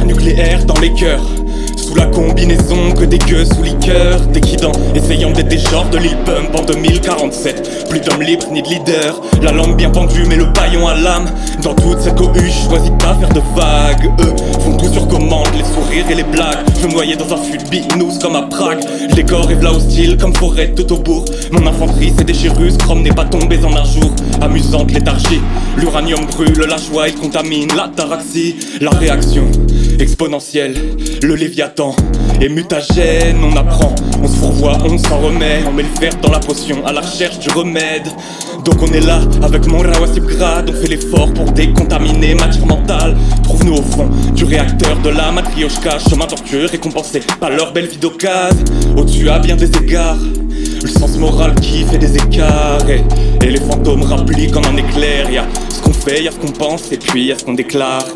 nucléaire dans les cœurs. Sous la combinaison que des gueux sous liqueur Déquidant, essayant d'être des genres de Lil Pump en 2047 Plus d'hommes libres ni de leader La langue bien pendue mais le paillon à l'âme. Dans toute cette cohue, choisis pas faire de vagues. Eux font tout sur commande, les sourires et les blagues. Je me noyais dans un fut de binous comme à Prague. Le décor est là hostile comme forêt tout au bourg Mon infanterie c'est des chérus, Chrome n'est pas tombé en un jour. Amusante léthargie, l'uranium brûle, la joie il contamine. L'ataraxie La réaction exponentielle, le léviathan est mutagène, on apprend, on se fourvoie, on s'en remet, on met le fer dans la potion à la recherche du remède. Donc on est là avec mon rawasib on fait l'effort pour décontaminer matière mentale. Trouve-nous au fond du réacteur de la matrioshka, chemin tortueux récompensé par leur belle vie d'occasion. Au-dessus à bien des égards. Le sens moral qui fait des écarts et, les fantômes rappliquent comme un éclair. Y'a ce qu'on fait, y'a ce qu'on pense et puis y'a ce qu'on déclare.